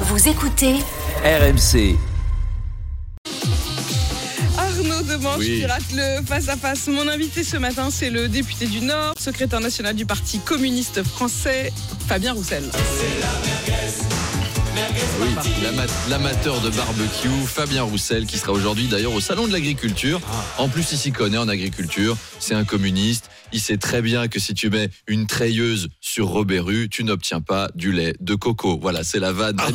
Vous écoutez RMC. Arnaud Demanche Oui. qui rate le face-à-face. Mon invité ce matin, c'est le député du Nord, secrétaire national du Parti communiste français, Fabien Roussel. Oui, l'ama- l'amateur de barbecue, Fabien Roussel, qui sera aujourd'hui d'ailleurs au Salon de l'Agriculture. En plus, il s'y connaît en agriculture. C'est un communiste. Il sait très bien que si tu mets une treilleuse sur Robert Rue, tu n'obtiens pas du lait de coco. Voilà, c'est la vanne. Pas.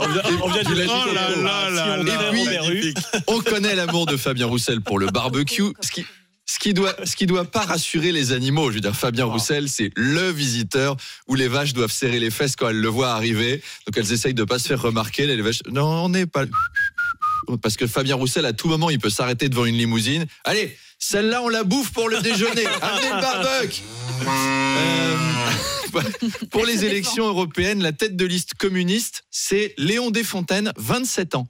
On vient, on vient du lait de Oh coco. là là Si là on là. est Et puis- Robert Rue, On connaît l'amour de Fabien Roussel pour le barbecue. Ce qui, ce qui doit, ce qui doit pas rassurer les animaux. Je veux dire, Fabien Roussel, c'est le visiteur où les vaches doivent serrer les fesses quand elles le voient arriver. Donc elles essayent de pas se faire remarquer. Les vaches, non, on n'est pas. Parce que Fabien Roussel, à tout moment, il peut s'arrêter devant une limousine. Allez, celle-là, on la bouffe pour le déjeuner. Amenez le barbecue. Euh, pour les élections européennes, la tête de liste communiste, c'est Léon Desfontaines, 27 ans.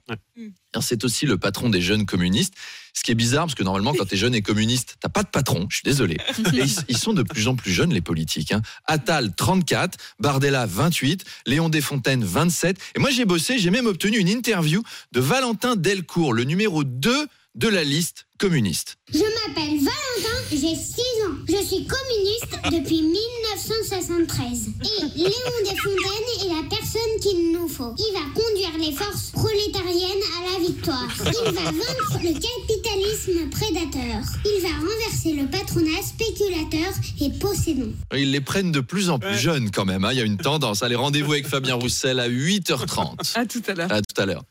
Alors, C'est aussi le patron des jeunes communistes. Ce qui est bizarre, parce que normalement, quand tu es jeune et communiste, t'as pas de patron, je suis désolé. Et ils, ils sont de plus en plus jeunes, les politiques. Hein. Attal, 34, Bardella, 28, Léon Desfontaines, 27. Et moi, j'ai bossé, j'ai même obtenu une interview de Valentin Delcourt, le numéro 2 de la liste communiste. Je m'appelle Valentin, j'ai 6 ans. Je suis communiste depuis 1973. Et Léon Desfontaines est la personne qu'il nous faut. Il va conduire les forces prolétariennes à la victoire. Il va vaincre le capitalisme prédateur. Il va renverser le patronat spéculateur et possédant. Ils les prennent de plus en plus jeunes quand même. hein. Il y a une tendance. Allez, rendez-vous avec Fabien Roussel à 8h30. À tout à l'heure. À tout à l'heure.